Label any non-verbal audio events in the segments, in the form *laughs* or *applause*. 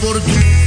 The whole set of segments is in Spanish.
por ti.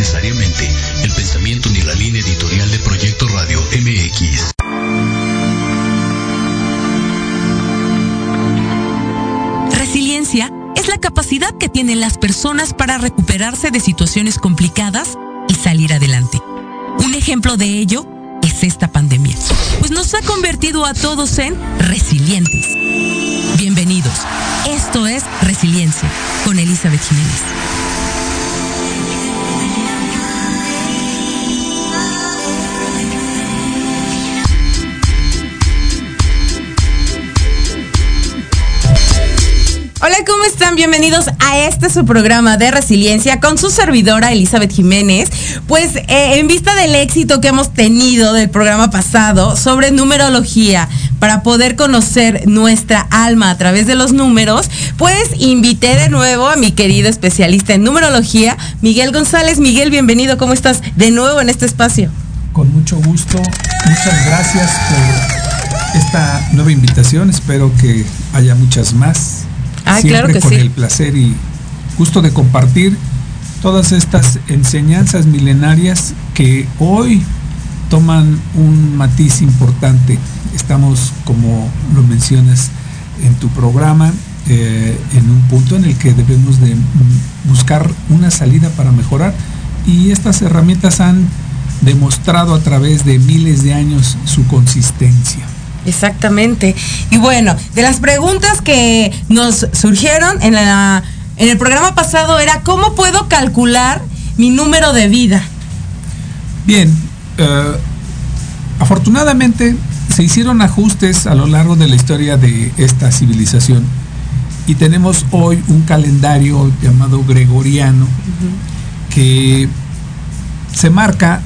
necesariamente el pensamiento ni la línea editorial de Proyecto Radio MX. Resiliencia es la capacidad que tienen las personas para recuperarse de situaciones complicadas y salir adelante. Un ejemplo de ello es esta pandemia, pues nos ha convertido a todos en resilientes. Bienvenidos. Esto es Resiliencia con Elizabeth Jiménez. Hola, ¿cómo están? Bienvenidos a este su programa de resiliencia con su servidora Elizabeth Jiménez. Pues eh, en vista del éxito que hemos tenido del programa pasado sobre numerología, para poder conocer nuestra alma a través de los números, pues invité de nuevo a mi querido especialista en numerología, Miguel González. Miguel, bienvenido, ¿cómo estás de nuevo en este espacio? Con mucho gusto, muchas gracias por esta nueva invitación, espero que haya muchas más Ah, claro que con sí. el placer y gusto de compartir todas estas enseñanzas milenarias que hoy toman un matiz importante. Estamos, como lo mencionas en tu programa, eh, en un punto en el que debemos de buscar una salida para mejorar y estas herramientas han demostrado a través de miles de años su consistencia. Exactamente. Y bueno, de las preguntas que nos surgieron en, la, en el programa pasado era cómo puedo calcular mi número de vida. Bien, eh, afortunadamente se hicieron ajustes a lo largo de la historia de esta civilización y tenemos hoy un calendario llamado gregoriano que se marca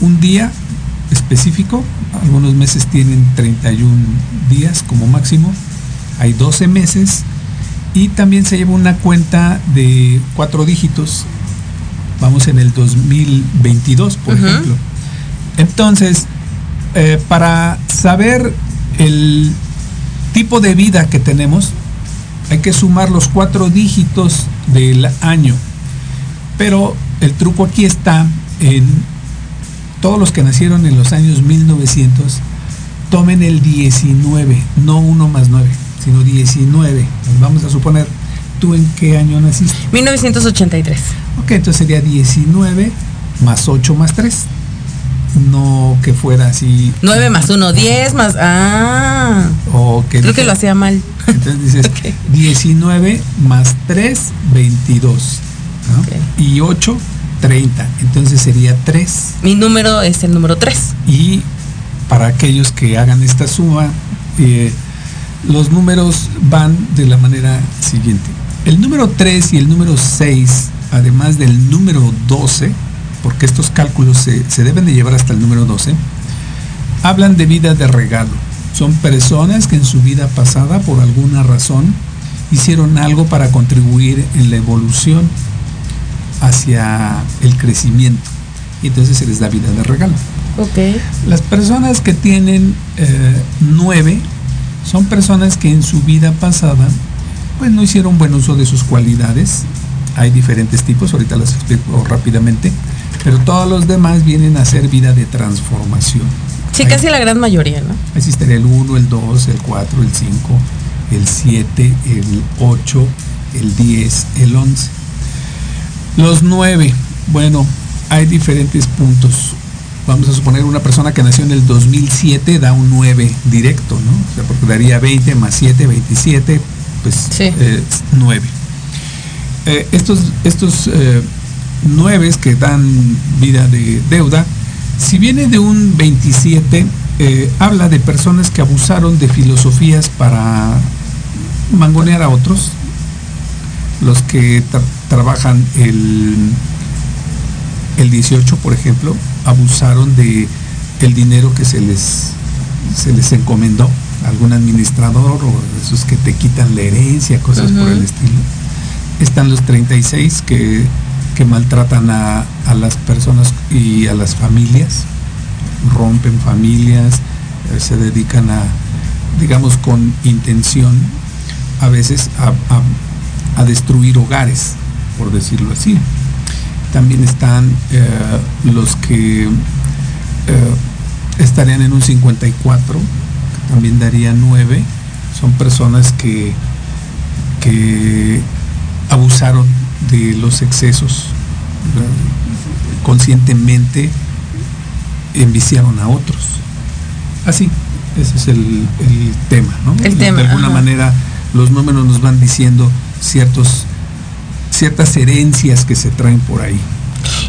un día específico, algunos meses tienen 31 días como máximo, hay 12 meses. Y también se lleva una cuenta de cuatro dígitos, vamos en el 2022 por ejemplo. Entonces, eh, para saber el tipo de vida que tenemos, hay que sumar los cuatro dígitos del año. Pero el truco aquí está en todos los que nacieron en los años 1900, tomen el 19, no 1 más 9, sino 19. Vamos a suponer, ¿tú en qué año naciste? 1983. Ok, entonces sería 19 más 8 más 3. No que fuera así. 9 más 1, 10 más... Ah. O que Creo que lo hacía mal. Entonces dices *laughs* Ok. 19 más 3, 22. ¿no? Ok. Y 8, 30. Entonces sería 3. Mi número es el número 3. Y para aquellos que hagan esta suma, eh, los números van de la manera siguiente. El número 3 y el número 6, además del número 12, porque estos cálculos se, se deben de llevar hasta el número 12, hablan de vida de regalo. Son personas que en su vida pasada, por alguna razón, hicieron algo para contribuir en la evolución hacia el crecimiento. Y entonces se les da vida de regalo. Ok. Las personas que tienen eh, nueve son personas que en su vida pasada pues no hicieron buen uso de sus cualidades. Hay diferentes tipos, ahorita las explico rápidamente, pero todos los demás vienen a ser vida de transformación. Sí, casi la gran mayoría, ¿no? Estaría el 1, el 2, el 4, el 5, el 7, el 8, el 10, el 11. Los 9, bueno, hay diferentes puntos. Vamos a suponer una persona que nació en el 2007 da un 9 directo, ¿no? O sea, porque daría 20 más 7, 27, pues Sí. eh, 9. Eh, estos estos eh, 9 que dan vida de deuda, si viene de un 27, eh, habla de personas que abusaron de filosofías para mangonear a otros, los que tra- trabajan el, el 18, por ejemplo, abusaron de el dinero que se les, se les encomendó a algún administrador o esos que te quitan la herencia, cosas por el estilo. Están los 36 que, que maltratan a, a las personas y a las familias, rompen familias, eh, se dedican a, digamos, con intención a veces a, a- a destruir hogares, por decirlo así. También están eh, los que eh, estarían en un 54, que también daría 9. Son personas que que abusaron de los excesos conscientemente enviciaron a otros. Así, ese es el, tema, ¿no? de alguna manera los números nos van diciendo ciertos, ciertas herencias que se traen por ahí.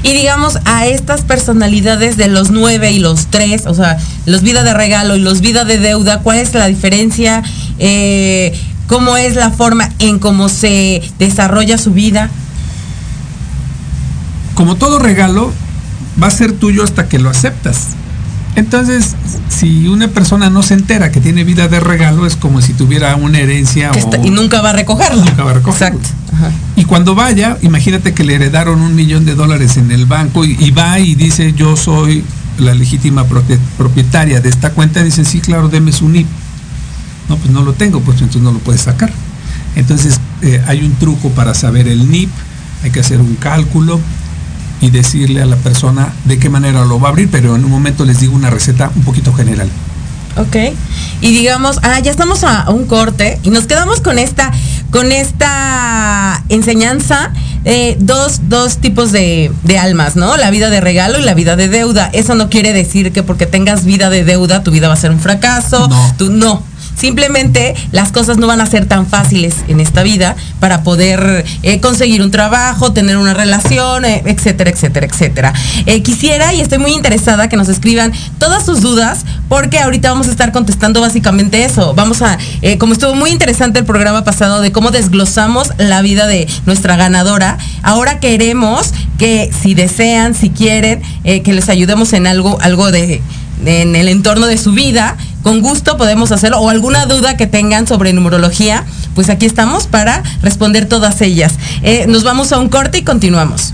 Y digamos, a estas personalidades de los nueve y los tres, o sea, los vida de regalo y los vida de deuda, ¿cuál es la diferencia? Eh, ¿Cómo es la forma en cómo se desarrolla su vida? Como todo regalo, va a ser tuyo hasta que lo aceptas. Entonces, si una persona no se entera que tiene vida de regalo, es como si tuviera una herencia y nunca va a recogerlo. Nunca va a recogerlo. Exacto. Y cuando vaya, imagínate que le heredaron un millón de dólares en el banco y, va y dice, yo soy la legítima propietaria de esta cuenta, dice, sí, claro, deme su NIP. No, pues no lo tengo, pues entonces no lo puedes sacar. Entonces, eh, hay un truco para saber el NIP, hay que hacer un cálculo, y decirle a la persona de qué manera lo va a abrir, pero en un momento les digo una receta un poquito general. Ok. Y digamos, ah, ya estamos a, un corte y nos quedamos con esta, con esta enseñanza. Eh, dos, dos tipos de, de, almas, ¿no? La vida de regalo y la vida de deuda. Eso no quiere decir que porque tengas vida de deuda, tu vida va a ser un fracaso. No. Tú, no. Simplemente las cosas no van a ser tan fáciles en esta vida para poder eh, conseguir un trabajo, tener una relación, eh, etcétera, etcétera, etcétera. Eh, quisiera y estoy muy interesada que nos escriban todas sus dudas porque ahorita vamos a estar contestando básicamente eso. Vamos a, como estuvo muy interesante el programa pasado de cómo desglosamos la vida de nuestra ganadora, ahora queremos que si desean, si quieren, que les ayudemos en algo, algo de en el entorno de su vida, con gusto podemos hacerlo. O alguna duda que tengan sobre numerología, pues aquí estamos para responder todas ellas. Eh, nos vamos a un corte y continuamos.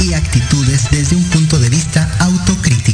Y actitudes desde un punto de vista autocrítico.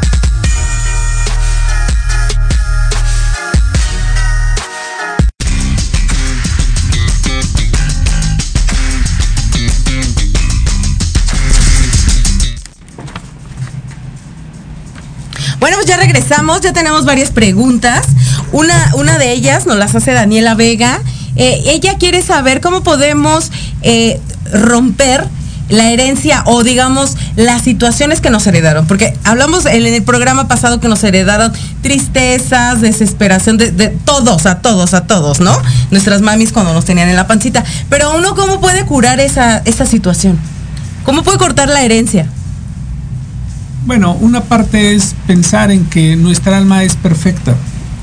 Ya regresamos, ya tenemos varias preguntas. Una, una de ellas nos las hace Daniela Vega. Eh, ella quiere saber cómo podemos eh, romper la herencia o digamos las situaciones que nos heredaron? Porque hablamos en el programa pasado que nos heredaron tristezas, desesperación, de, todos, a todos, a todos, ¿no? Nuestras mamis cuando nos tenían en la pancita. Pero uno, ¿cómo puede curar esa, esa situación? ¿Cómo puede cortar la herencia? Bueno, una parte es pensar en que nuestra alma es perfecta.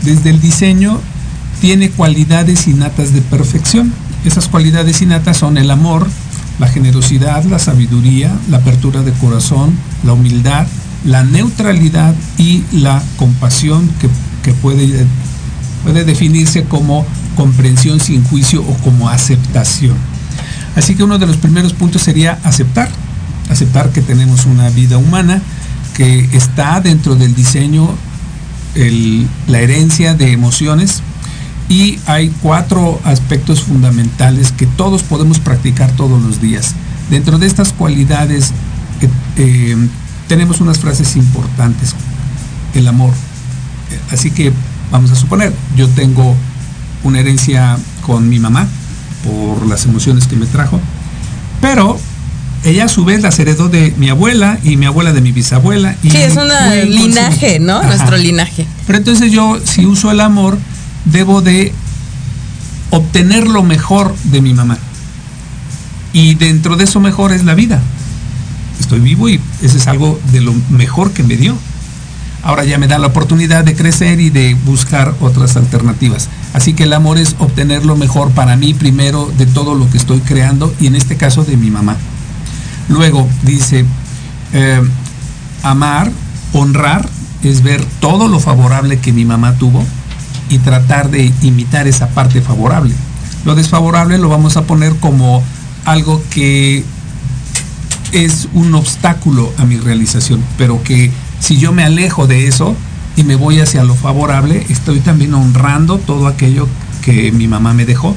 Desde el diseño tiene cualidades innatas de perfección. Esas cualidades innatas son el amor, la generosidad, la sabiduría, la apertura de corazón, la humildad, la neutralidad y la compasión que, puede, puede definirse como comprensión sin juicio o como aceptación. Así que uno de los primeros puntos sería aceptar, aceptar que tenemos una vida humana, que está dentro del diseño la herencia de emociones y hay cuatro aspectos fundamentales que todos podemos practicar todos los días. Dentro de estas cualidades eh, eh, tenemos unas frases importantes. El amor. Así que vamos a suponer, yo tengo una herencia con mi mamá por las emociones que me trajo, pero ella a su vez las heredó de mi abuela y mi abuela de mi bisabuela. Y sí, es un linaje, ¿no? Nuestro linaje. Pero entonces yo, si uso el amor, debo de obtener lo mejor de mi mamá. Y dentro de eso mejor es la vida. Estoy vivo y eso es algo de lo mejor que me dio. Ahora ya me da la oportunidad de crecer y de buscar otras alternativas. Así que el amor es obtener lo mejor para mí primero de todo lo que estoy creando y en este caso de mi mamá. Luego dice, eh, amar, honrar, es ver todo lo favorable que mi mamá tuvo y tratar de imitar esa parte favorable. Lo desfavorable lo vamos a poner como algo que es un obstáculo a mi realización, pero que si yo me alejo de eso y me voy hacia lo favorable, estoy también honrando todo aquello que mi mamá me dejó,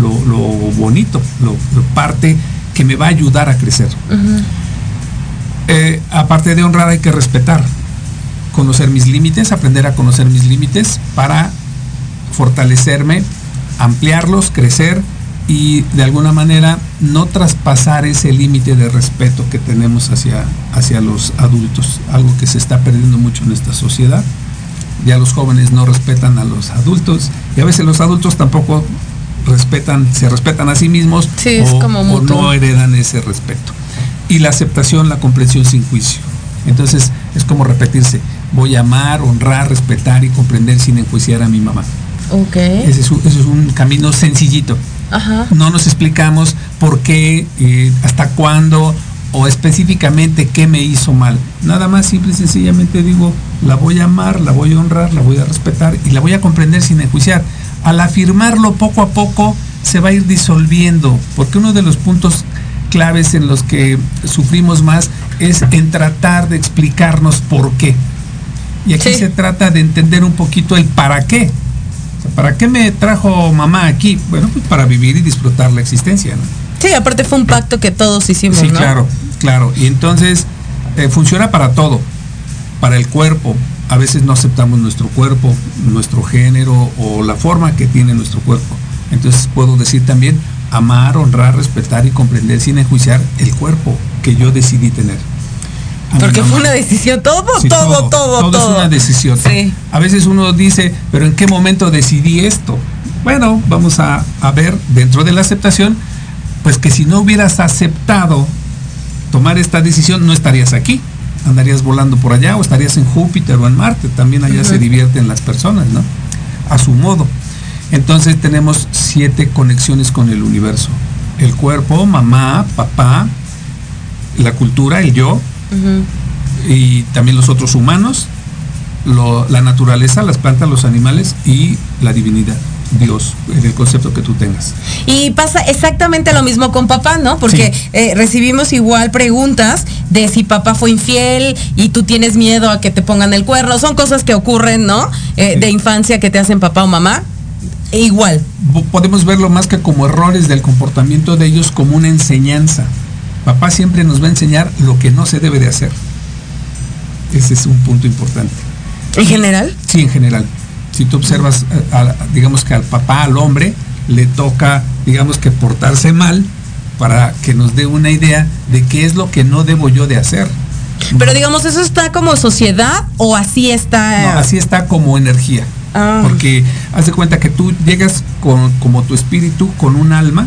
lo, bonito, lo, lo parte que me va a ayudar a crecer. Eh, aparte de honrar hay que respetar, conocer mis límites, aprender a conocer mis límites para fortalecerme, ampliarlos, crecer y de alguna manera no traspasar ese límite de respeto que tenemos hacia, hacia los adultos, algo que se está perdiendo mucho en esta sociedad. Ya los jóvenes no respetan a los adultos y a veces los adultos tampoco respetan, se respetan a sí mismos o, no heredan ese respeto. Y la aceptación, la comprensión sin juicio. Entonces es como repetirse, voy a amar, honrar, respetar y comprender sin enjuiciar a mi mamá. Okay. Ese, es un, camino sencillito. No nos explicamos por qué, eh, hasta cuándo o específicamente qué me hizo mal. Nada más simple y sencillamente digo, la voy a amar, la voy a honrar, la voy a respetar y la voy a comprender sin enjuiciar al afirmarlo poco a poco se va a ir disolviendo, porque uno de los puntos claves en los que sufrimos más es en tratar de explicarnos por qué. Y aquí se trata de entender un poquito el para qué. ¿Para qué me trajo mamá aquí? Bueno, pues para vivir y disfrutar la existencia. ¿no? Sí, aparte fue un pacto que todos hicimos. Sí, claro, claro. Y entonces eh, funciona para todo, para el cuerpo, a veces no aceptamos nuestro cuerpo, nuestro género o la forma que tiene nuestro cuerpo. Entonces puedo decir también amar, honrar, respetar y comprender sin enjuiciar el cuerpo que yo decidí tener. Porque fue una decisión, todo, todo, todo, todo, es una decisión. A veces uno dice, pero ¿en qué momento decidí esto? Bueno, vamos a, a ver dentro de la aceptación, pues que si no hubieras aceptado tomar esta decisión, no estarías aquí andarías volando por allá o estarías en Júpiter o en Marte, también allá se divierten las personas, ¿no? A su modo. Entonces tenemos siete conexiones con el universo. El cuerpo, mamá, papá, la cultura, el yo, y también los otros humanos, la naturaleza, las plantas, los animales y la divinidad. Dios, en el concepto que tú tengas. Y pasa exactamente lo mismo con papá, ¿no? Porque eh, recibimos igual preguntas de si papá fue infiel y tú tienes miedo a que te pongan el cuerno. Son cosas que ocurren, ¿no? Eh, de infancia que te hacen papá o mamá. E igual. Podemos verlo más que como errores del comportamiento de ellos como una enseñanza. Papá siempre nos va a enseñar lo que no se debe de hacer. Ese es un punto importante. ¿En general? Sí, en general si tú observas, eh, digamos que al papá, al hombre, le toca, digamos que portarse mal para que nos dé una idea de qué es lo que no debo yo de hacer. Pero digamos, ¿eso está como sociedad o así está? No, así está como energía. Ah. Porque haz de cuenta que tú llegas con, como tu espíritu con un alma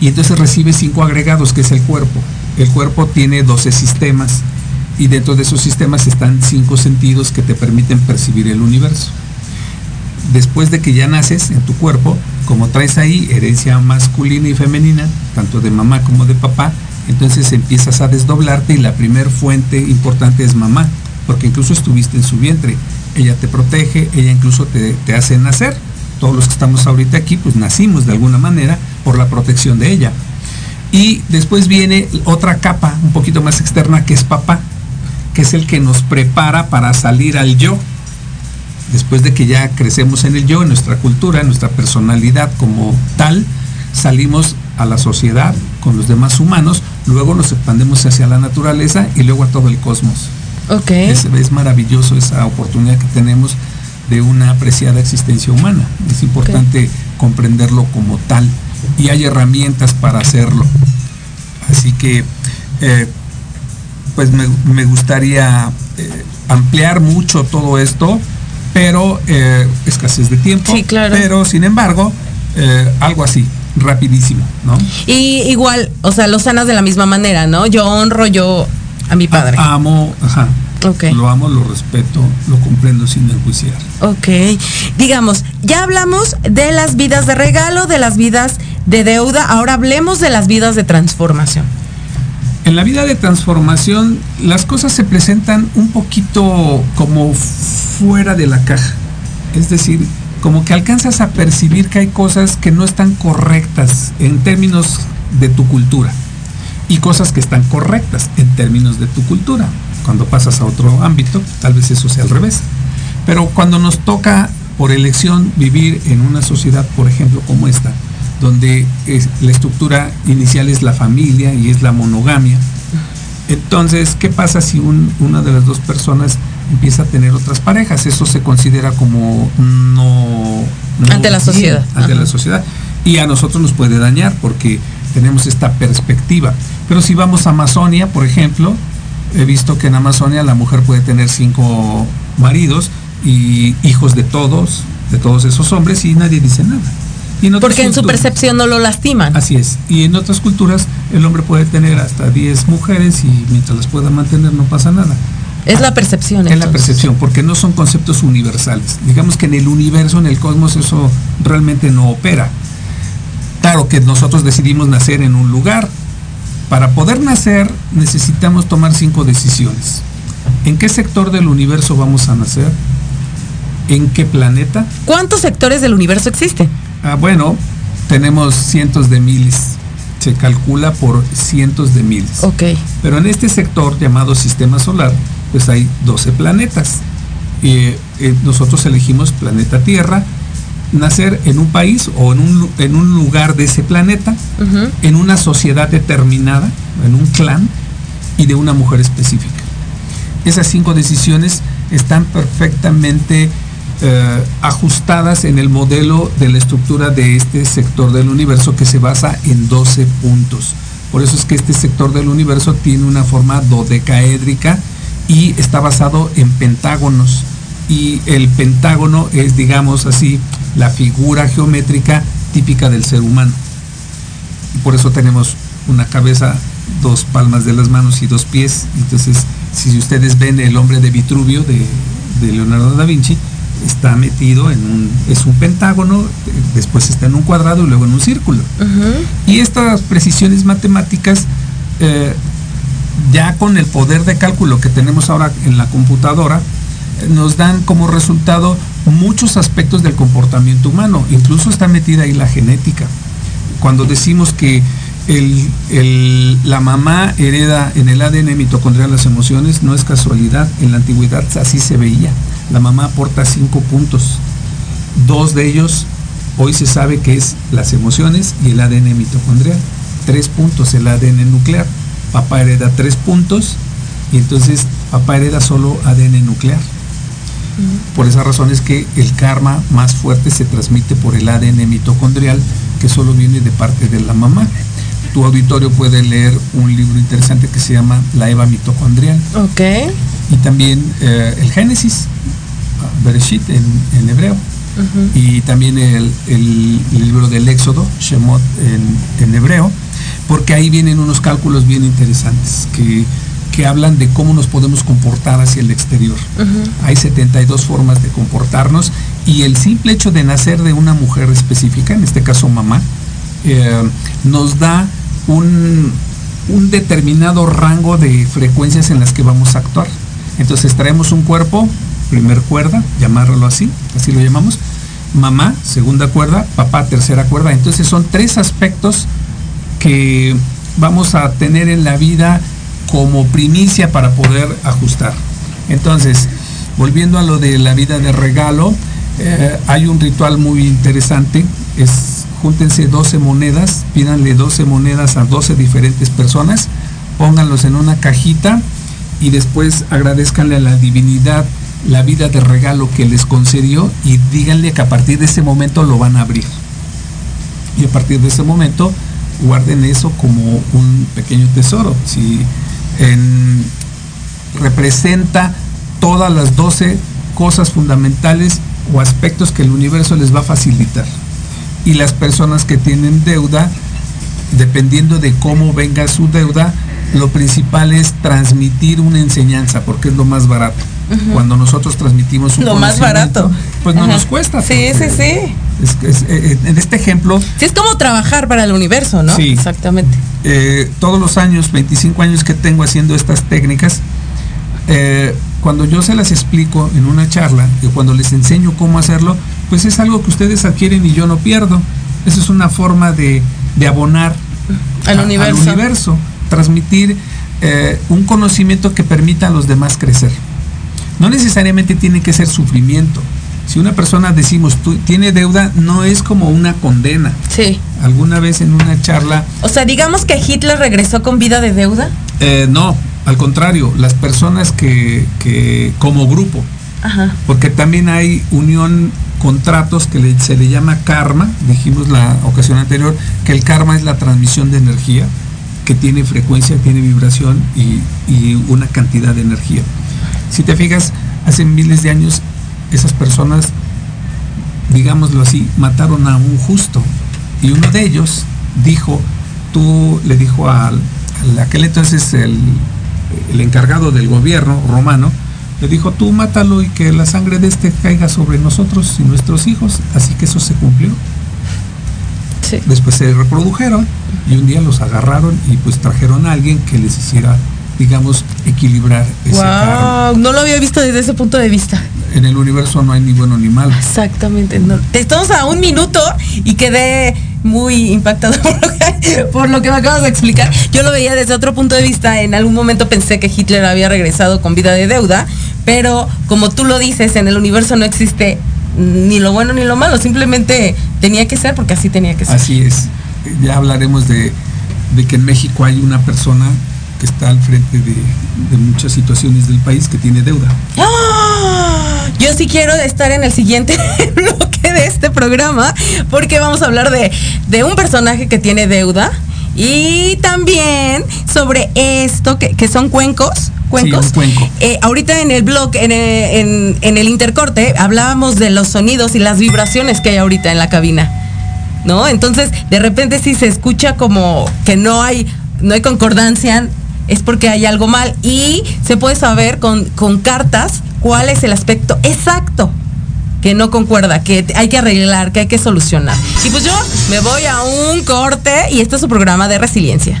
y entonces recibes cinco agregados, que es el cuerpo. El cuerpo tiene 12 sistemas y dentro de esos sistemas están cinco sentidos que te permiten percibir el universo. Después de que ya naces en tu cuerpo, como traes ahí herencia masculina y femenina, tanto de mamá como de papá, entonces empiezas a desdoblarte y la primer fuente importante es mamá, porque incluso estuviste en su vientre. Ella te protege, ella incluso te, te hace nacer. Todos los que estamos ahorita aquí, pues nacimos de alguna manera por la protección de ella. Y después viene otra capa un poquito más externa que es papá, que es el que nos prepara para salir al yo. Después de que ya crecemos en el yo, en nuestra cultura, en nuestra personalidad como tal, salimos a la sociedad con los demás humanos, luego nos expandemos hacia la naturaleza y luego a todo el cosmos. Ok. Es, es maravilloso esa oportunidad que tenemos de una apreciada existencia humana. Es importante comprenderlo como tal y hay herramientas para hacerlo. Así que, eh, pues me, me gustaría eh, ampliar mucho todo esto, pero eh, escasez de tiempo. Sí, claro. Pero sin embargo, eh, algo así, rapidísimo, ¿no? Y igual, o sea, lo sanas de la misma manera, ¿no? Yo honro yo a mi padre. Amo, ajá. Lo amo, lo respeto, lo comprendo sin enjuiciar. Ok. Digamos, ya hablamos de las vidas de regalo, de las vidas de deuda, ahora hablemos de las vidas de transformación. En la vida de transformación, las cosas se presentan un poquito como fuera de la caja. Es decir, como que alcanzas a percibir que hay cosas que no están correctas en términos de tu cultura y cosas que están correctas en términos de tu cultura. Cuando pasas a otro ámbito, tal vez eso sea al revés. Pero cuando nos toca por elección vivir en una sociedad, por ejemplo, como esta, donde es- la estructura inicial es la familia y es la monogamia, entonces, ¿qué pasa si un- una de las dos personas empieza a tener otras parejas? Eso se considera como no... no Ante la bien, sociedad. Ante Ajá. la sociedad. Y a nosotros nos puede dañar porque tenemos esta perspectiva. Pero si vamos a Amazonia, por ejemplo, he visto que en Amazonia la mujer puede tener cinco maridos y hijos de todos, de todos esos hombres y nadie dice nada. Y en otras Porque en su percepción no lo lastiman. Así es. Y en otras culturas el hombre puede tener hasta 10 mujeres y mientras las pueda mantener no pasa nada. Es la percepción. Es la percepción, porque no son conceptos universales. Digamos que en el universo, en el cosmos, eso realmente no opera. Claro que nosotros decidimos nacer en un lugar. Para poder nacer necesitamos tomar cinco decisiones. ¿En qué sector del universo vamos a nacer? ¿En qué planeta? ¿Cuántos sectores del universo existen? Ah, bueno, tenemos cientos de miles. Se calcula por cientos de miles. Ok. Pero en este sector llamado sistema solar, pues hay 12 planetas. Eh, eh, nosotros elegimos planeta Tierra, nacer en un país o en un, en un lugar de ese planeta, en una sociedad determinada, en un clan y de una mujer específica. Esas cinco decisiones están perfectamente eh, ajustadas en el modelo de la estructura de este sector del universo que se basa en 12 puntos. Por eso es que este sector del universo tiene una forma dodecaédrica y está basado en pentágonos. Y el pentágono es, digamos así, la figura geométrica típica del ser humano. Por eso tenemos una cabeza, dos palmas de las manos y dos pies. Entonces, si ustedes ven el hombre de Vitruvio de Leonardo da Vinci, está metido en un, es un pentágono, después está en un cuadrado y luego en un círculo. Y estas precisiones matemáticas, eh, ya con el poder de cálculo que tenemos ahora en la computadora, eh, nos dan como resultado muchos aspectos del comportamiento humano. Incluso está metida ahí la genética. Cuando decimos que el- el- la mamá hereda en el ADN mitocondrial las emociones, no es casualidad. En la antigüedad así se veía. La mamá aporta cinco puntos. Dos de ellos hoy se sabe que es las emociones y el ADN mitocondrial. Tres puntos el ADN nuclear. Papá hereda tres puntos y entonces papá hereda solo ADN nuclear. Por esa razón es que el karma más fuerte se transmite por el ADN mitocondrial que solo viene de parte de la mamá. Tu auditorio puede leer un libro interesante que se llama La Eva mitocondrial. Ok. Y también eh, el Génesis, Bereshit en, hebreo. Y también el, libro del Éxodo, Shemot en, hebreo, porque ahí vienen unos cálculos bien interesantes que, hablan de cómo nos podemos comportar hacia el exterior. Hay 72 formas de comportarnos y el simple hecho de nacer de una mujer específica, en este caso mamá, eh, nos da un, determinado rango de frecuencias en las que vamos a actuar. Entonces traemos un cuerpo, primer cuerda, llamarlo así, así lo llamamos, mamá, segunda cuerda, papá, tercera cuerda. Entonces son tres aspectos que vamos a tener en la vida como primicia para poder ajustar. Entonces, volviendo a lo de la vida de regalo, eh, hay un ritual muy interesante, es júntense 12 monedas, pídanle 12 monedas a 12 diferentes personas, pónganlos en una cajita y después agradezcanle a la divinidad la vida de regalo que les concedió y díganle que a partir de ese momento lo van a abrir. Y a partir de ese momento guarden eso como un pequeño tesoro. Si representa todas las 12 cosas fundamentales o aspectos que el universo les va a facilitar. Y las personas que tienen deuda, dependiendo de cómo venga su deuda, lo principal es transmitir una enseñanza, porque es lo más barato. Cuando nosotros transmitimos un Lo más barato. Pues no nos cuesta. Sí, sí, sí. Eh, eh, en este ejemplo... Sí, es como trabajar para el universo, ¿no? Sí. Exactamente. Eh, todos los años, 25 años que tengo haciendo estas técnicas, cuando yo se las explico en una charla y cuando les enseño cómo hacerlo, pues es algo que ustedes adquieren y yo no pierdo. Esa es una forma de, abonar al, universo. al universo, transmitir eh, un conocimiento que permita a los demás crecer. No necesariamente tiene que ser sufrimiento. Si una persona decimos tiene deuda, no es como una condena. Sí. Alguna vez en una charla. O sea, digamos que Hitler regresó con vida de deuda. Eh, no, al contrario, las personas que, como grupo, porque también hay unión, contratos que se le llama karma, dijimos la ocasión anterior, que el karma es la transmisión de energía, que tiene frecuencia, tiene vibración y, una cantidad de energía. Si te fijas, hace miles de años esas personas, digámoslo así, mataron a un justo. Y uno de ellos dijo, tú le dijo al, aquel entonces el encargado del gobierno romano, le dijo, tú mátalo y que la sangre de este caiga sobre nosotros y nuestros hijos. Así que eso se cumplió. Después se reprodujeron y un día los agarraron y pues trajeron a alguien que les hiciera, digamos, equilibrar ese wow, No lo había visto desde ese punto de vista. En el universo no hay ni bueno ni malo. Exactamente. Estamos a un minuto y quedé muy impactado *laughs* por lo, que, me acabas de explicar. Yo lo veía desde otro punto de vista. En algún momento pensé que Hitler había regresado con vida de deuda, pero como tú lo dices, en el universo no existe ni lo bueno ni lo malo. Simplemente tenía que ser porque así tenía que ser. Así es. Ya hablaremos de, que en México hay una persona que está al frente de, muchas situaciones del país que tiene deuda. ¡Ah! Yo sí quiero estar en el siguiente *laughs* bloque de este programa porque vamos a hablar de, un personaje que tiene deuda y también sobre esto que, son cuencos. Cuencos. Eh, ahorita en el blog, en el, en el intercorte, hablábamos de los sonidos y las vibraciones que hay ahorita en la cabina. ¿No? Entonces, de repente si se escucha como que no hay, no hay concordancia, es porque hay algo mal. Y se puede saber con, con cartas cuál es el aspecto exacto que no concuerda, que hay que arreglar, que hay que solucionar. Y pues yo me voy a un corte y este es su programa de resiliencia.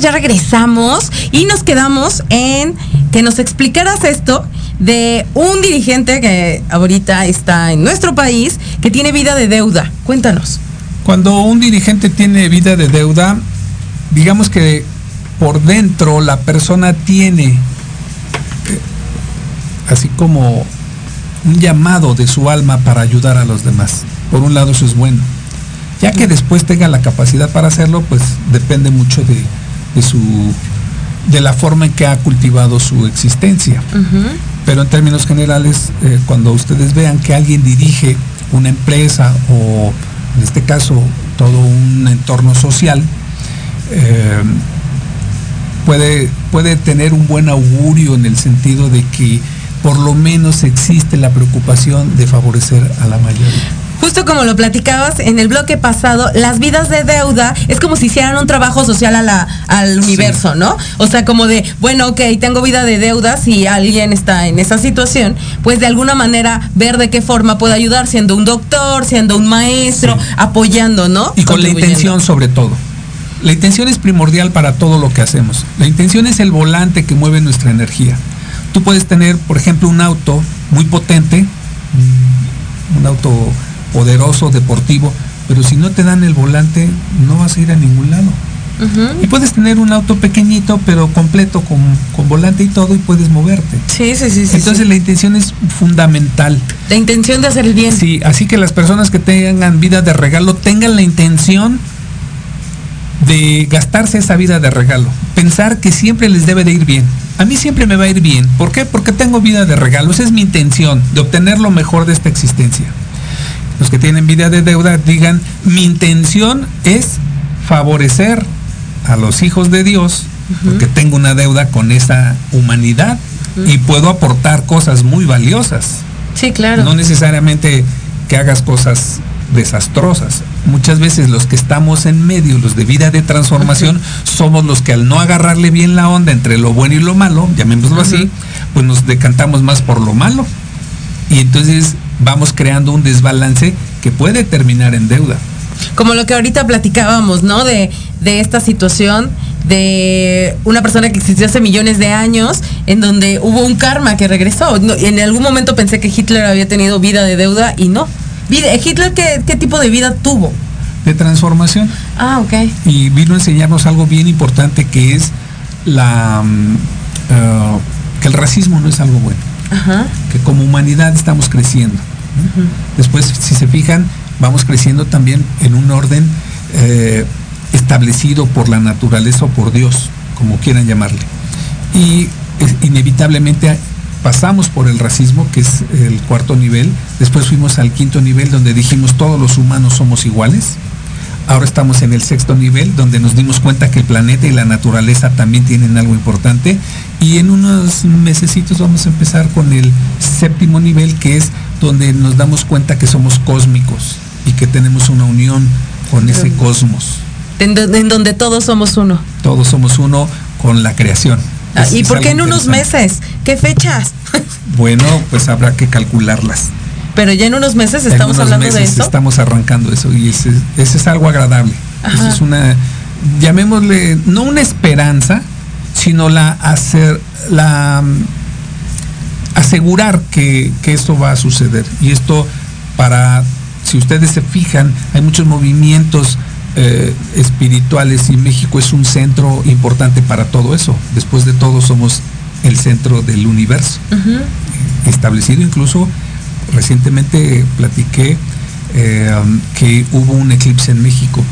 Ya regresamos y nos quedamos en que nos explicaras esto de un dirigente que ahorita está en nuestro país que tiene vida de deuda. Cuéntanos. Cuando un dirigente tiene vida de deuda, digamos que por dentro la persona tiene eh, así como un llamado de su alma para ayudar a los demás. Por un lado eso es bueno. Ya que después tenga la capacidad para hacerlo, pues depende mucho de, su de la forma en que ha cultivado su existencia. Pero en términos generales, eh, cuando ustedes vean que alguien dirige una empresa o en este caso todo un entorno social, eh, puede, puede tener un buen augurio en el sentido de que por lo menos existe la preocupación de favorecer a la mayoría. Justo como lo platicabas en el bloque pasado, las vidas de deuda es como si hicieran un trabajo social a la, al universo, ¿no? O sea, como de, bueno, ok, tengo vida de deuda, si alguien está en esa situación, pues de alguna manera ver de qué forma puede ayudar, siendo un doctor, siendo un maestro, apoyando, ¿no? Y con la intención sobre todo. La intención es primordial para todo lo que hacemos. La intención es el volante que mueve nuestra energía. Tú puedes tener, por ejemplo, un auto muy potente, un auto poderoso, deportivo, pero si no te dan el volante, no vas a ir a ningún lado. Y puedes tener un auto pequeñito, pero completo, con, volante y todo, y puedes moverte. Sí, sí, sí. Entonces la intención es fundamental. La intención de hacer el bien. Sí, así que las personas que tengan vida de regalo tengan la intención de gastarse esa vida de regalo. Pensar que siempre les debe de ir bien. A mí siempre me va a ir bien. ¿Por qué? Porque tengo vida de regalo. Esa es mi intención, de obtener lo mejor de esta existencia los que tienen vida de deuda digan, mi intención es favorecer a los hijos de Dios, porque tengo una deuda con esa humanidad y puedo aportar cosas muy valiosas. Sí, claro. No necesariamente que hagas cosas desastrosas. Muchas veces los que estamos en medio, los de vida de transformación, somos los que al no agarrarle bien la onda entre lo bueno y lo malo, llamémoslo así, pues nos decantamos más por lo malo. Y entonces vamos creando un desbalance que puede terminar en deuda. Como lo que ahorita platicábamos, ¿no? De, esta situación de una persona que existió hace millones de años, en donde hubo un karma que regresó. en algún momento pensé que Hitler había tenido vida de deuda y no. ¿Hitler qué, qué tipo de vida tuvo? De transformación. Ah, ok. Y vino a enseñarnos algo bien importante que es la mm, eh, que el racismo no es algo bueno. Que como humanidad estamos creciendo Después, si se fijan, vamos creciendo también en un orden eh, establecido por la naturaleza o por Dios, como quieran llamarle. Y inevitablemente pasamos por el racismo, que es el cuarto nivel, después fuimos al quinto nivel donde dijimos todos los humanos somos iguales, ahora estamos en el sexto nivel donde nos dimos cuenta que el planeta y la naturaleza también tienen algo importante. Y en unos mesecitos vamos a empezar con el séptimo nivel que es donde nos damos cuenta que somos cósmicos y que tenemos una unión con ese cosmos. En, donde todos somos uno. Todos somos uno con la creación. Ah, ¿Y por qué en unos meses? ¿Qué fechas? *laughs* bueno, pues habrá que calcularlas. Pero ya en unos meses estamos hablando de eso. Estamos arrancando eso y ese, es algo agradable. es una, llamémosle, no una esperanza, sino la hacer, la asegurar que, esto va a suceder. Y esto para, si ustedes se fijan, hay muchos movimientos eh, espirituales y México es un centro importante para todo eso. Después de todo somos el centro del universo. Establecido incluso, recientemente platiqué eh, que hubo un eclipse en México,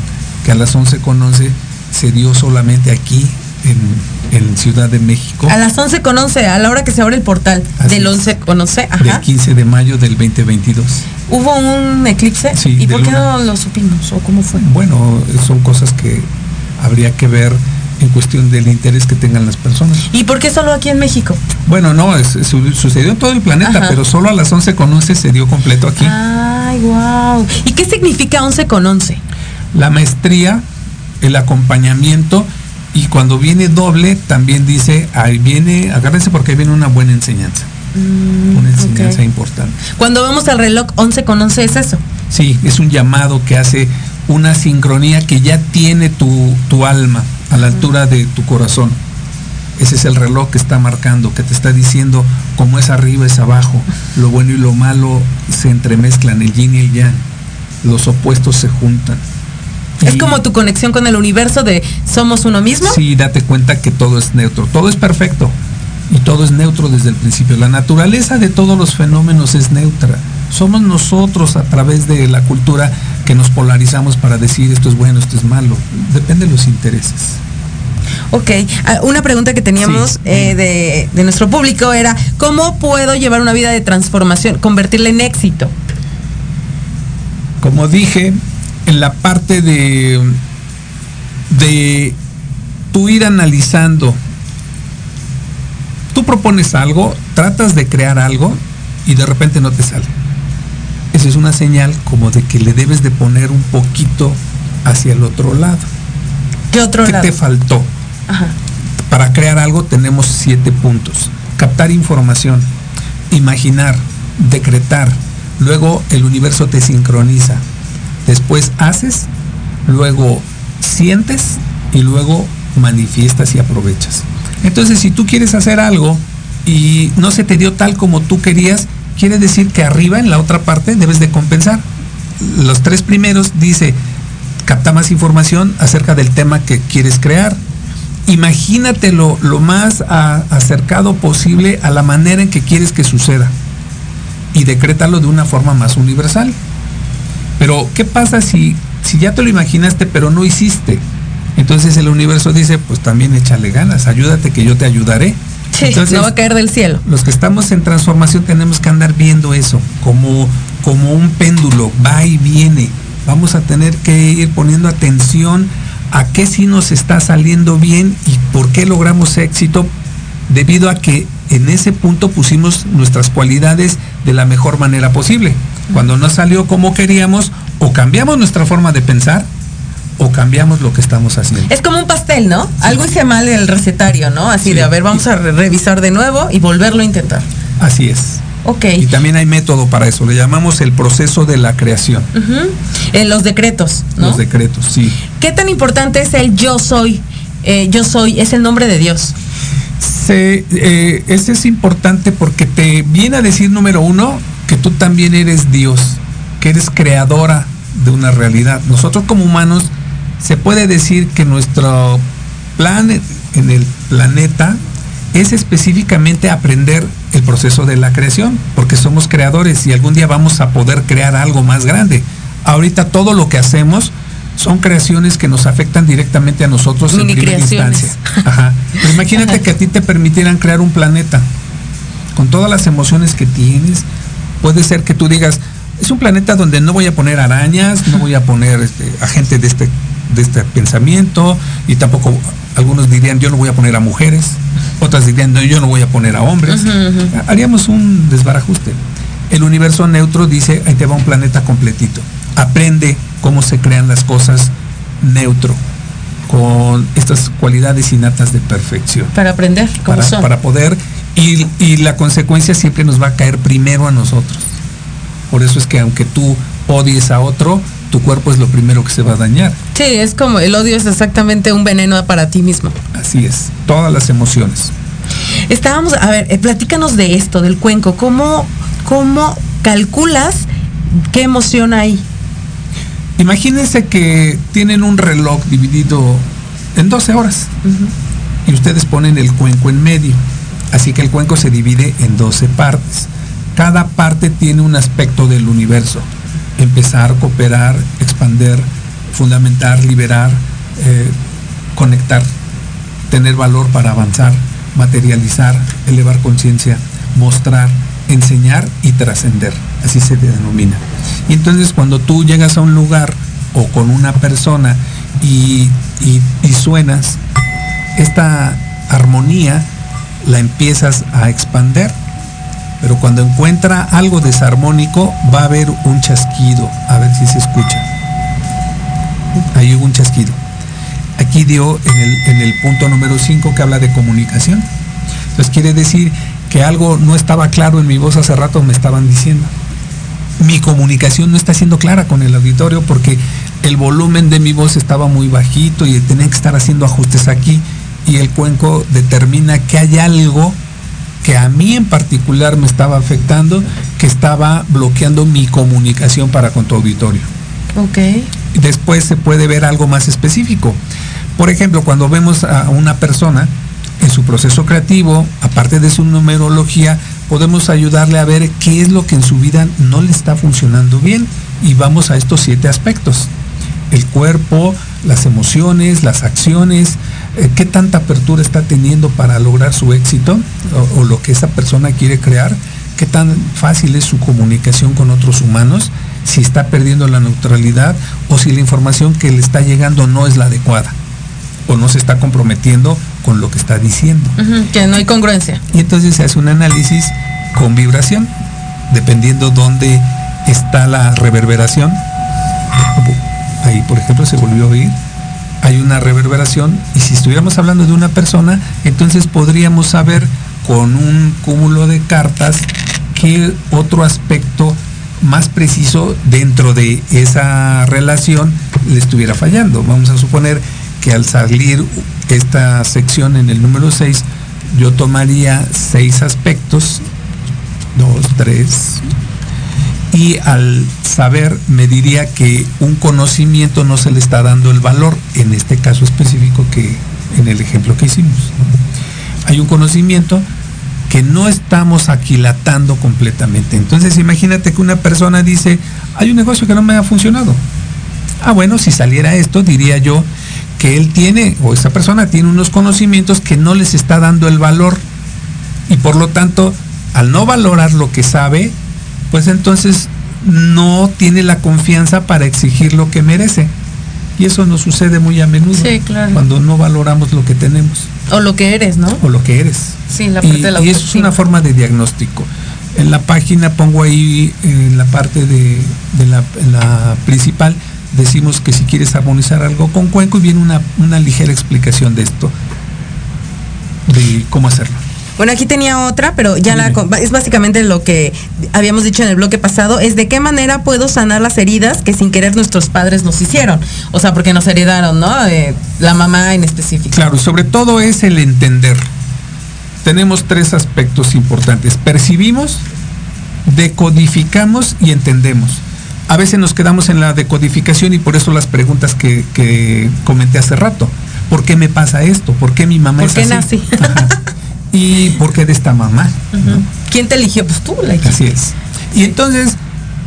que a las 11 con 11 se dio solamente aquí en en Ciudad de México. A las 11 con 11, a la hora que se abre el portal, del 11 con 11, ajá. Del 15 de mayo del 2022. ¿Hubo un eclipse? Sí. ¿Y por qué no lo supimos o cómo fue? Bueno, son cosas que habría que ver en cuestión del interés que tengan las personas. ¿Y por qué solo aquí en México? Bueno, no, sucedió en todo el planeta, pero solo a las 11 con 11 se dio completo aquí. Ay, wow. ¿Y qué significa 11 con 11? La maestría, el acompañamiento y cuando viene doble, también dice, ahí viene, agárrense porque ahí viene una buena enseñanza. Mm, una enseñanza importante. Cuando vemos el reloj 11 con 11 es eso. Sí, es un llamado que hace una sincronía que ya tiene tu, tu alma. a la altura de tu corazón. Ese es el reloj que está marcando, que te está diciendo cómo es arriba es abajo, lo bueno y lo malo se entremezclan, el yin y el yang, los opuestos se juntan. Es como tu conexión con el universo de somos uno mismo. Sí, date cuenta que todo es neutro, todo es perfecto y todo es neutro desde el principio. La naturaleza de todos los fenómenos es neutra. Somos nosotros a través de la cultura que nos polarizamos para decir esto es bueno, esto es malo. Depende de los intereses. Ok, ah, una pregunta que teníamos eh, de, nuestro público era, ¿cómo puedo llevar una vida de transformación, convertirla en éxito? Como dije, en la parte de, de tú ir analizando, tú propones algo, tratas de crear algo y de repente no te sale. Esa es una señal como de que le debes de poner un poquito hacia el otro lado. ¿Qué otro ¿Qué te faltó? Para crear algo tenemos siete puntos. Captar información, imaginar, decretar, luego el universo te sincroniza, después haces, luego sientes y luego manifiestas y aprovechas. Entonces, si tú quieres hacer algo y no se te dio tal como tú querías, quiere decir que arriba, en la otra parte, debes de compensar. Los tres primeros dice, capta más información acerca del tema que quieres crear imagínatelo lo más acercado posible a la manera en que quieres que suceda y decrétalo de una forma más universal. Pero, ¿qué pasa si, si ya te lo imaginaste pero no hiciste? Entonces el universo dice, pues también échale ganas, ayúdate que yo te ayudaré. Entonces, no va a caer del cielo. Los que estamos en transformación tenemos que andar viendo eso, como, como un péndulo, va y viene. Vamos a tener que ir poniendo atención a qué sí nos está saliendo bien y por qué logramos éxito debido a que en ese punto pusimos nuestras cualidades de la mejor manera posible. Cuando no salió como queríamos, o cambiamos nuestra forma de pensar, o cambiamos lo que estamos haciendo. Es como un pastel, ¿no? Algo hice mal en el recetario, ¿no? Así de, a ver, vamos a revisar de nuevo y volverlo a intentar. Así es. Ok. Y también hay método para eso, le llamamos el proceso de la creación. En los decretos, ¿no? Los decretos, sí. ¿Qué tan importante es el yo soy? Eh, yo soy, es el nombre de Dios. Se, eh, ese es importante porque te viene a decir, número uno, que tú también eres Dios, que eres creadora de una realidad. Nosotros como humanos se puede decir que nuestro plan en el planeta es específicamente aprender el proceso de la creación, porque somos creadores y algún día vamos a poder crear algo más grande. Ahorita todo lo que hacemos son creaciones que nos afectan directamente a nosotros en primera instancia. imagínate que a ti te permitieran crear un planeta con todas las emociones que tienes. Puede ser que tú digas, es un planeta donde no voy a poner arañas, no voy a poner este, a gente de este, de este pensamiento y tampoco algunos dirían yo no voy a poner a mujeres, otras dirían yo no voy a poner a hombres. Haríamos un desbarajuste. El universo neutro dice, ahí te va un planeta completito. Aprende cómo se crean las cosas neutro, con estas cualidades innatas de perfección. Para aprender, para, para poder, y, y la consecuencia siempre nos va a caer primero a nosotros. Por eso es que aunque tú odies a otro, tu cuerpo es lo primero que se va a dañar. Sí, es como el odio es exactamente un veneno para ti mismo. Así es, todas las emociones. Estábamos, a ver, eh, platícanos de esto, del cuenco. ¿Cómo, cómo calculas qué emoción hay? Imagínense que tienen un reloj dividido en 12 horas y ustedes ponen el cuenco en medio. Así que el cuenco se divide en 12 partes. Cada parte tiene un aspecto del universo empezar, cooperar, expander, fundamentar, liberar, eh, conectar, tener valor para avanzar, materializar, elevar conciencia, mostrar, enseñar y trascender. Así se denomina. Y entonces cuando tú llegas a un lugar o con una persona y, y suenas, esta armonía la empiezas a expander pero cuando encuentra algo desarmónico va a haber un chasquido, a ver si se escucha. Ahí hubo un chasquido. Aquí dio en el, en el punto número 5 que habla de comunicación. Entonces quiere decir que algo no estaba claro en mi voz hace rato, me estaban diciendo. Mi comunicación no está siendo clara con el auditorio porque el volumen de mi voz estaba muy bajito y tenía que estar haciendo ajustes aquí y el cuenco determina que hay algo que a mí en particular me estaba afectando, que estaba bloqueando mi comunicación para con tu auditorio. Ok. Después se puede ver algo más específico. Por ejemplo, cuando vemos a una persona en su proceso creativo, aparte de su numerología, podemos ayudarle a ver qué es lo que en su vida no le está funcionando bien. Y vamos a estos siete aspectos. El cuerpo, las emociones, las acciones, qué tanta apertura está teniendo para lograr su éxito o, lo que esa persona quiere crear, qué tan fácil es su comunicación con otros humanos, si está perdiendo la neutralidad o si la información que le está llegando no es la adecuada o no se está comprometiendo con lo que está diciendo. que no hay congruencia. Y entonces se hace un análisis con vibración, dependiendo dónde está la reverberación. Ahí, por ejemplo, se volvió a oír hay una reverberación y si estuviéramos hablando de una persona, entonces podríamos saber con un cúmulo de cartas qué otro aspecto más preciso dentro de esa relación le estuviera fallando. Vamos a suponer que al salir esta sección en el número 6, yo tomaría seis aspectos, dos, tres, y al saber me diría que un conocimiento no se le está dando el valor, en este caso específico que en el ejemplo que hicimos. Hay un conocimiento que no estamos aquilatando completamente. Entonces imagínate que una persona dice, hay un negocio que no me ha funcionado. Ah, bueno, si saliera esto, diría yo que él tiene, o esa persona tiene unos conocimientos que no les está dando el valor. Y por lo tanto, al no valorar lo que sabe, pues entonces no tiene la confianza para exigir lo que merece. Y eso nos sucede muy a menudo. Cuando no valoramos lo que tenemos. O lo que eres, ¿no? O lo que eres. Sí, la parte y, de la Y eso es una forma de diagnóstico. En la página pongo ahí, en la parte de, la, principal, decimos que si quieres armonizar algo con cuenco y viene una, una ligera explicación de esto, de cómo hacerlo. Bueno, aquí tenía otra, pero ya la es básicamente lo que habíamos dicho en el bloque pasado, es de qué manera puedo sanar las heridas que sin querer nuestros padres nos hicieron. O sea, porque nos heredaron, ¿no? la mamá en específico. Claro, sobre todo es el entender. Tenemos tres aspectos importantes. Percibimos, decodificamos y entendemos. A veces nos quedamos en la decodificación y por eso las preguntas que, comenté hace rato. ¿Por qué me pasa esto? ¿Por qué mi mamá ¿Por qué nací? *laughs* ¿Y por qué de esta mamá? ¿Quién te eligió? Pues tú la Así es. Y entonces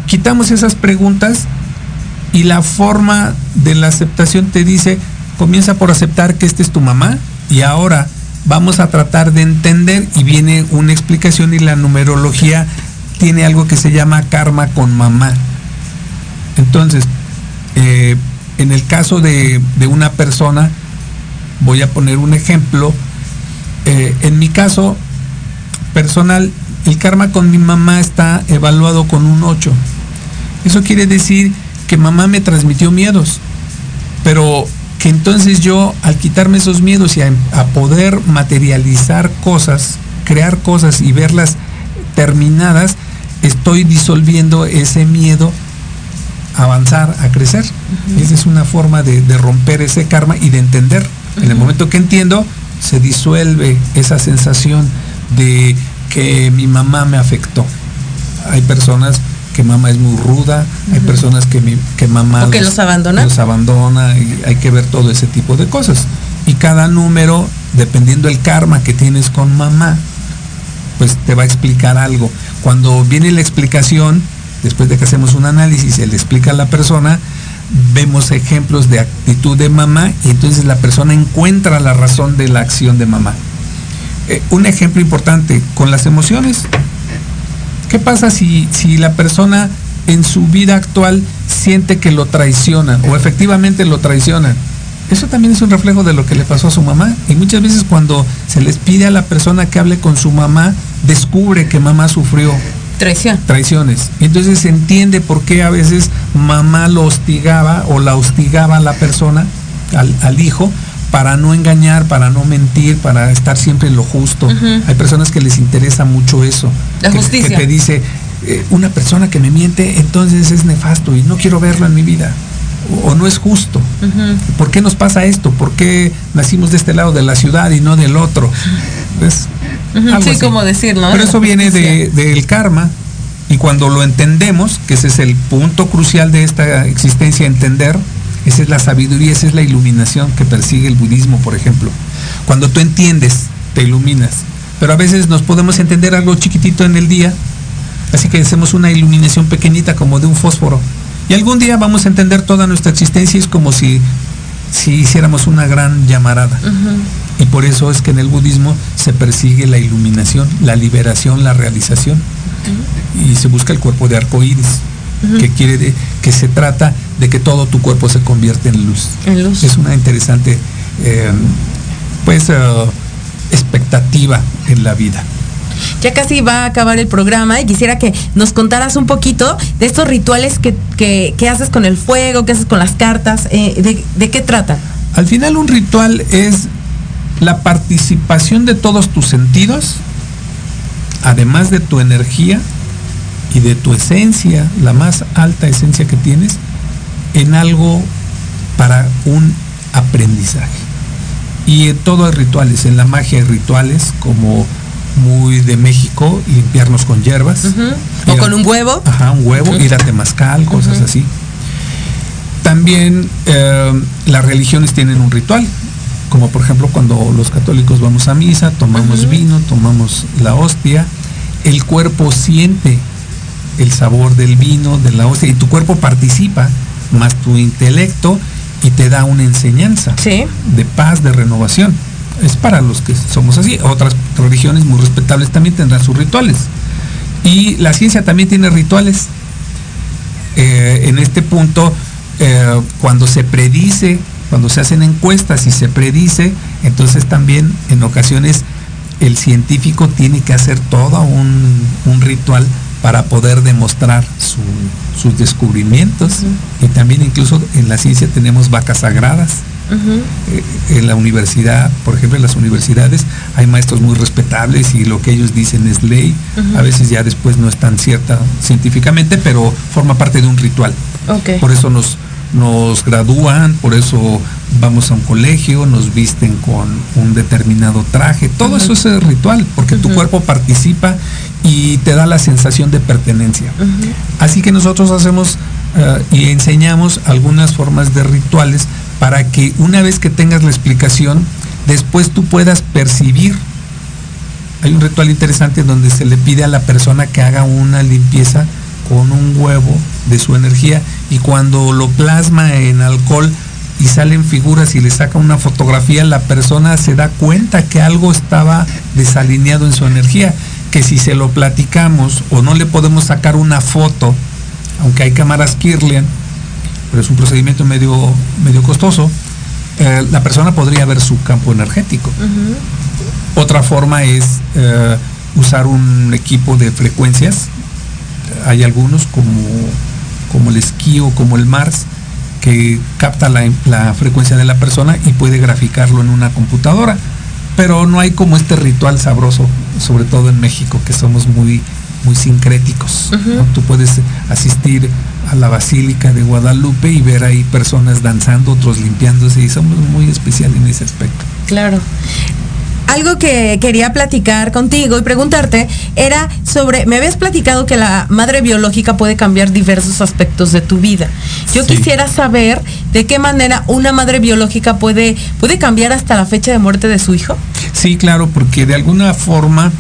quitamos esas preguntas y la forma de la aceptación te dice, comienza por aceptar que esta es tu mamá y ahora vamos a tratar de entender y viene una explicación y la numerología tiene algo que se llama karma con mamá. Entonces, eh, en el caso de, de una persona, voy a poner un ejemplo, eh, en mi caso personal, el karma con mi mamá está evaluado con un 8. Eso quiere decir que mamá me transmitió miedos, pero que entonces yo al quitarme esos miedos y a, poder materializar cosas, crear cosas y verlas terminadas, estoy disolviendo ese miedo a avanzar, a crecer. Esa es una forma de, romper ese karma y de entender. En el momento que entiendo, se disuelve esa sensación de que mi mamá me afectó. Hay personas que mamá es muy ruda, hay personas que, mi, que mamá los, abandona. los abandona y hay que ver todo ese tipo de cosas. Y cada número, dependiendo el karma que tienes con mamá, pues te va a explicar algo. Cuando viene la explicación, después de que hacemos un análisis, se le explica a la persona, vemos ejemplos de actitud de mamá y entonces la persona encuentra la razón de la acción de mamá. Eh, un ejemplo importante con las emociones. ¿Qué pasa si, si la persona en su vida actual siente que lo traicionan o efectivamente lo traicionan? Eso también es un reflejo de lo que le pasó a su mamá. Y muchas veces cuando se les pide a la persona que hable con su mamá, descubre que mamá sufrió Traición. Traiciones. Entonces se entiende por qué a veces mamá lo hostigaba o la hostigaba a la persona, al, hijo, para no engañar, para no mentir, para estar siempre en lo justo. Hay personas que les interesa mucho eso. La justicia. Que te dice, eh, una persona que me miente, entonces es nefasto y no quiero verlo en mi vida. o no es justo. ¿Por qué nos pasa esto? ¿Por qué nacimos de este lado de la ciudad y no del otro? Sí, así. como decirlo. Pero eso viene de- del karma y cuando lo entendemos, que ese es el punto crucial de esta existencia, entender, esa es la sabiduría, esa es la iluminación que persigue el budismo, por ejemplo. Cuando tú entiendes, te iluminas. Pero a veces nos podemos entender algo chiquitito en el día, así que hacemos una iluminación pequeñita como de un fósforo. Y algún día vamos a entender toda nuestra existencia, y es como si, si hiciéramos una gran llamarada. Y por eso es que en el budismo se persigue la iluminación, la liberación, la realización. Y se busca el cuerpo de arco iris, que quiere de- que se trata de que todo tu cuerpo se convierte en luz. En luz. Es una interesante eh, pues eh, expectativa en la vida. Ya casi va a acabar el programa y quisiera que nos contaras un poquito de estos rituales que, que- que haces con el fuego, que haces con las cartas, eh, de, de qué tratan? Al final un ritual es la participación de todos tus sentidos, además de tu energía y de tu esencia, la más alta esencia que tienes, en algo para un aprendizaje. Y en todo hay rituales, en la magia hay rituales como muy de México, limpiarnos con hierbas. O Ir con un huevo. Ajá, un huevo, ir a temazcal, cosas así. También eh, las religiones tienen un ritual, como por ejemplo cuando los católicos vamos a misa, tomamos vino, tomamos la hostia, el cuerpo siente el sabor del vino, de la hostia, y tu cuerpo participa, más tu intelecto, y te da una enseñanza Sí. de paz, de renovación. Es para los que somos así. Otras religiones muy respetables también tendrán sus rituales. Y la ciencia también tiene rituales. Eh, en este punto, eh, cuando se predice, cuando se hacen encuestas y se predice, entonces también en ocasiones el científico tiene que hacer todo un, un ritual para poder demostrar su- sus descubrimientos. Y también incluso en la ciencia tenemos vacas sagradas. Eh, en la universidad, por ejemplo, en las universidades hay maestros muy respetables y lo que ellos dicen es ley. A veces ya después no es tan cierta científicamente, pero forma parte de un ritual. Por eso nos, nos gradúan, por eso vamos a un colegio, nos visten con un determinado traje. Todo eso es el ritual, porque tu cuerpo participa y te da la sensación de pertenencia. Así que nosotros hacemos eh, y enseñamos algunas formas de rituales para que una vez que tengas la explicación, después tú puedas percibir. Hay un ritual interesante donde se le pide a la persona que haga una limpieza con un huevo de su energía y cuando lo plasma en alcohol y salen figuras y le saca una fotografía, la persona se da cuenta que algo estaba desalineado en su energía, que si se lo platicamos o no le podemos sacar una foto, aunque hay cámaras Kirlian, pero es un procedimiento medio, medio costoso, eh, la persona podría ver su campo energético. Otra forma es eh, usar un equipo de frecuencias. Hay algunos como, como el esquí o como el Mars que capta la, la frecuencia de la persona y puede graficarlo en una computadora. Pero no hay como este ritual sabroso, sobre todo en México, que somos muy, muy sincréticos. ¿no? Tú puedes asistir a la Basílica de Guadalupe y ver ahí personas danzando, otros limpiándose y somos muy especial en ese aspecto. Claro. Algo que quería platicar contigo y preguntarte era sobre, me habías platicado que la madre biológica puede cambiar diversos aspectos de tu vida. Yo Sí. quisiera saber de qué manera una madre biológica puede, puede cambiar hasta la fecha de muerte de su hijo. Sí, claro, porque de alguna forma,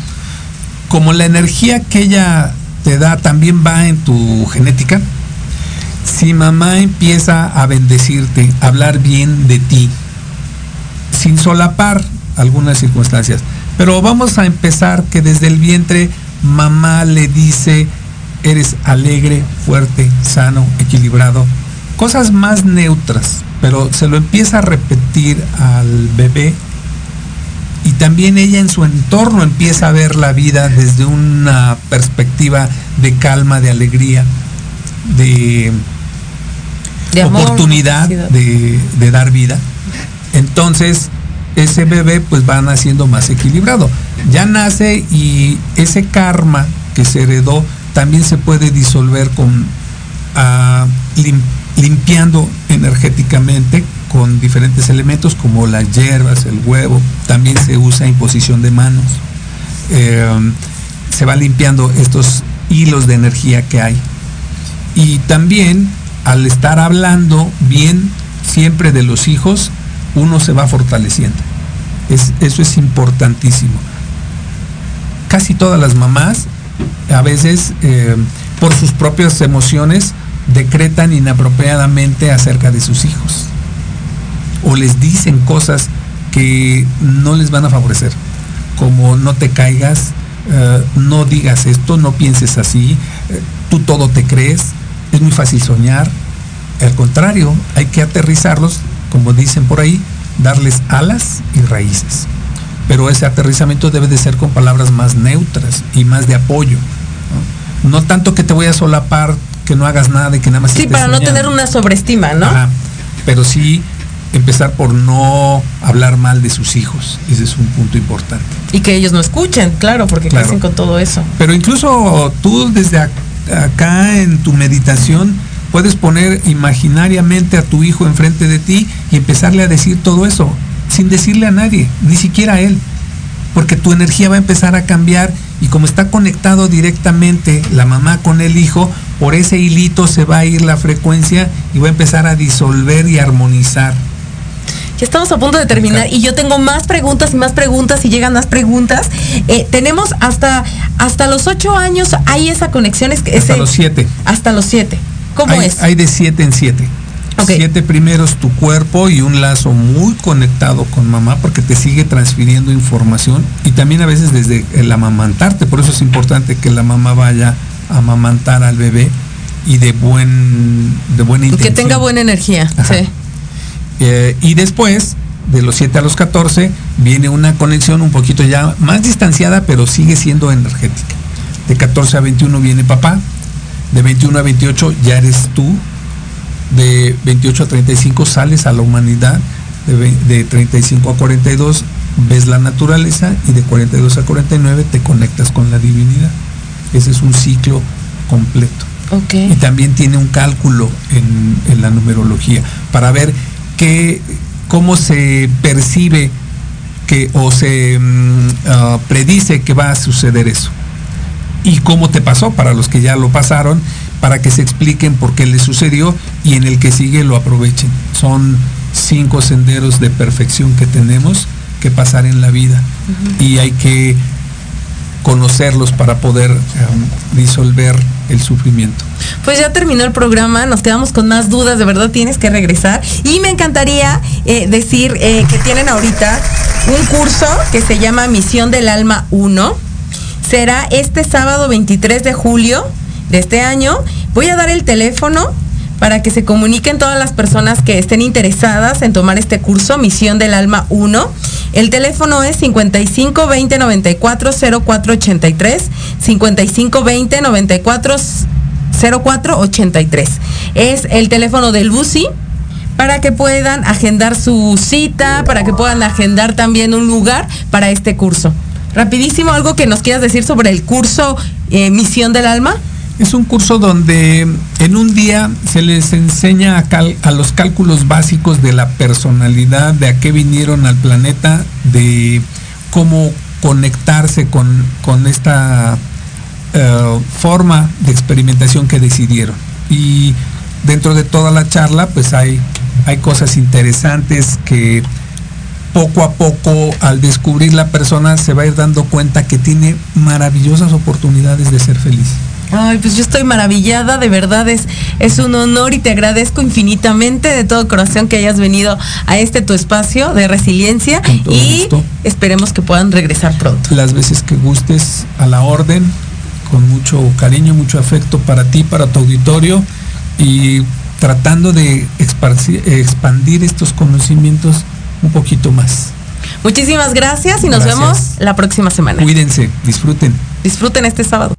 como la energía que ella te da también va en tu genética, si mamá empieza a bendecirte, a hablar bien de ti, sin solapar algunas circunstancias, pero vamos a empezar que desde el vientre mamá le dice, eres alegre, fuerte, sano, equilibrado, cosas más neutras, pero se lo empieza a repetir al bebé. Y también ella en su entorno empieza a ver la vida desde una perspectiva de calma, de alegría, de, De amor, oportunidad de dar vida. Entonces, ese bebé pues va naciendo más equilibrado. Ya nace y ese karma que se heredó también se puede disolver con ah, lim- limpiando energéticamente con diferentes elementos como las hierbas, el huevo, también se usa imposición de manos. Eh, se va limpiando estos hilos de energía que hay. Y también al estar hablando bien siempre de los hijos, uno se va fortaleciendo. eso es importantísimo. Casi todas las mamás, a veces, eh, por sus propias emociones, decretan inapropiadamente acerca de sus hijos o les dicen cosas que no les van a favorecer, como no te caigas, eh, no digas esto, no pienses así, eh, tú todo te crees, es muy fácil soñar. Al contrario, hay que aterrizarlos, como dicen por ahí, darles alas y raíces. Pero ese aterrizamiento debe de ser con palabras más neutras y más de apoyo. No, tanto que te voy a solapar, que no hagas nada y que nada más... Sí, para no tener una sobreestima, ¿no? pero sí empezar por no hablar mal de sus hijos. Ese es un punto importante. Y que ellos no escuchen, claro, porque crecen con todo eso. Pero incluso tú desde acá en tu meditación puedes poner imaginariamente a tu hijo enfrente de ti y empezarle a decir todo eso, sin decirle a nadie, ni siquiera a él. Porque tu energía va a empezar a cambiar y como está conectado directamente la mamá con el hijo, por ese hilito se va a ir la frecuencia y va a empezar a disolver y armonizar estamos a punto de terminar y yo tengo más preguntas y más preguntas y llegan más preguntas. Eh, tenemos hasta, hasta los ocho años, hay esa conexión. Es, hasta los siete. Hasta los siete. ¿Cómo es? Hay de siete en siete. Siete primeros tu cuerpo y un lazo muy conectado con mamá porque te sigue transfiriendo información y también a veces desde el amamantarte. Por eso es importante que la mamá vaya a amamantar al bebé y de buen de buena intención. Que tenga buena energía. Sí. Eh, y después, de los 7 a los 14, viene una conexión un poquito ya más distanciada, pero sigue siendo energética. De 14 a 21 viene papá, de 21 a 28 ya eres tú, de 28 a 35 sales a la humanidad, de, de 35 a 42 ves la naturaleza y de 42 a 49 te conectas con la divinidad. Ese es un ciclo completo. Y también tiene un cálculo en, en la numerología para ver cómo se percibe que o se mm, ah, predice que va a suceder eso. Y cómo te pasó para los que ya lo pasaron, para que se expliquen por qué le sucedió y en el que sigue lo aprovechen. Son cinco senderos de perfección que tenemos que pasar en la vida y hay que conocerlos para poder em, disolver el sufrimiento. Pues ya terminó el programa, nos quedamos con más dudas, de verdad tienes que regresar. Y me encantaría eh, decir eh, que tienen ahorita un curso que se llama Misión del Alma 1. Será este sábado 23 de julio de este año. Voy a dar el teléfono para que se comuniquen todas las personas que estén interesadas en tomar este curso, Misión del Alma 1. El teléfono es 55 20 94 04 83, 55 20 94 04 83. Es el teléfono de Lucy para que puedan agendar su cita, para que puedan agendar también un lugar para este curso. Rapidísimo, algo que nos quieras decir sobre el curso eh, Misión del Alma. Es un curso donde en un día se les enseña a, los cálculos básicos de la personalidad, de a qué vinieron al planeta, de cómo conectarse con, esta eh, forma de experimentación que decidieron. Y dentro de toda la charla, pues hay, hay cosas interesantes que poco a poco, al descubrir la persona, se va a ir dando cuenta que tiene maravillosas oportunidades de ser feliz. Ay, pues yo estoy maravillada, de verdad es, es un honor y te agradezco infinitamente de todo corazón que hayas venido a este tu espacio de resiliencia y esperemos que puedan regresar pronto. Las veces que gustes a la orden, con mucho cariño, mucho afecto para ti, para tu auditorio y tratando de expandir estos conocimientos un poquito más. Muchísimas gracias y nos vemos la próxima semana. Cuídense, disfruten. Disfruten este sábado.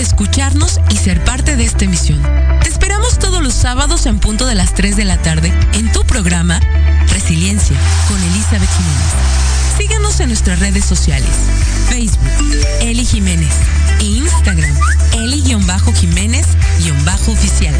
escucharnos y ser parte de esta emisión. Te esperamos todos los sábados en punto de las 3 de la tarde en tu programa Resiliencia con Elizabeth Jiménez. Síguenos en nuestras redes sociales. Facebook, Eli Jiménez. E Instagram, Eli-Jiménez-Oficial.